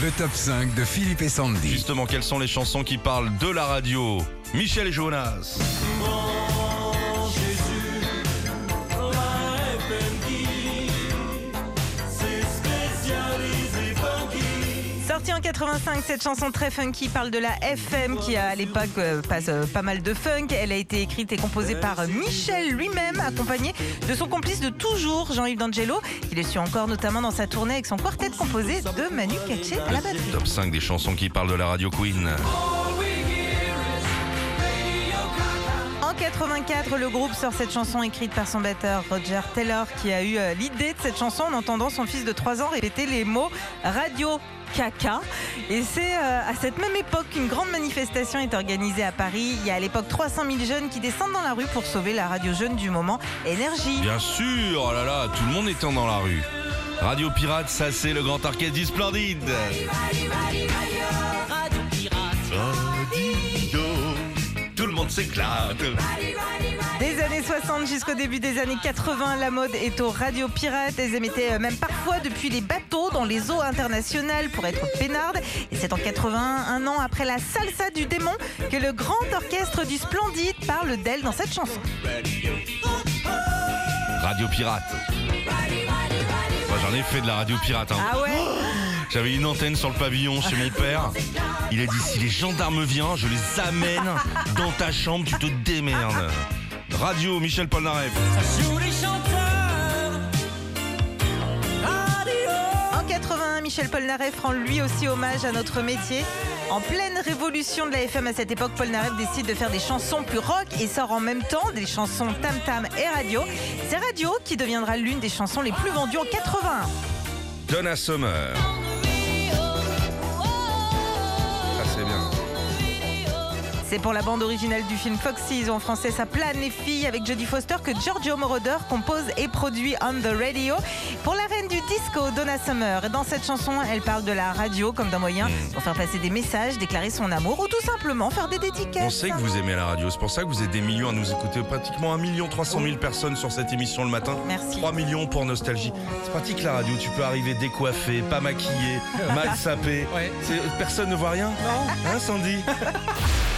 Le top 5 de Philippe et Sandy. Justement, quelles sont les chansons qui parlent de la radio? Michel et Jonas. Sortie en 85, cette chanson très funky parle de la FM qui à l'époque euh, passe euh, pas mal de funk. Elle a été écrite et composée par euh, Michel lui-même, accompagné de son complice de toujours, Jean-Yves D'Angelo. Il le suit encore notamment dans sa tournée avec son quartet composé de Manu Katché à la batterie. Top 5 des chansons qui parlent de la radio Queen. En 84, le groupe sort cette chanson écrite par son batteur Roger Taylor qui a eu euh, l'idée de cette chanson en entendant son fils de 3 ans répéter les mots radio caca. Et c'est euh, à cette même époque qu'une grande manifestation est organisée à Paris. Il y a à l'époque 300 000 jeunes qui descendent dans la rue pour sauver la radio jeune du moment, Énergie. Bien sûr, oh là là, tout le monde étant dans la rue. Radio Pirate, ça c'est le grand orchestre du Splendide. Radio, tout le monde s'éclate. Des années 60 jusqu'au début des années 80, la mode est aux radios pirates. Elles émettaient euh, même parfois depuis les bateaux dans les eaux internationales pour être peinardes. Et c'est en 81, un an après la salsa du démon, que le grand orchestre du Splendide parle d'elle dans cette chanson. Radio Pirate. Moi j'en ai fait de la radio pirate. hein. Ah ouais? J'avais une antenne sur le pavillon chez mon père. Il a dit si les gendarmes viennent, je les amène dans ta chambre, tu te démerdes. Radio Michel Polnareff. En 81, Michel Polnareff rend lui aussi hommage à notre métier. En pleine révolution de la FM à cette époque, Polnareff décide de faire des chansons plus rock et sort en même temps des chansons Tam Tam et Radio. C'est Radio qui deviendra l'une des chansons les plus vendues en 81. Donna Summer. C'est pour la bande originale du film Foxy, ou en français Ça plane les filles avec Jodie Foster que Giorgio Moroder compose et produit On the Radio. Pour la reine du disco, Donna Summer. Et dans cette chanson, elle parle de la radio comme d'un moyen pour faire passer des messages, déclarer son amour ou tout simplement faire des dédicaces. On sait que vous aimez la radio, c'est pour ça que vous êtes des millions à nous écouter. Pratiquement 1 million 300 000 personnes sur cette émission le matin. Merci. 3 millions pour Nostalgie. C'est pratique la radio, tu peux arriver décoiffé, pas maquillé, mal sapé. Personne ne voit rien Hein Sandy?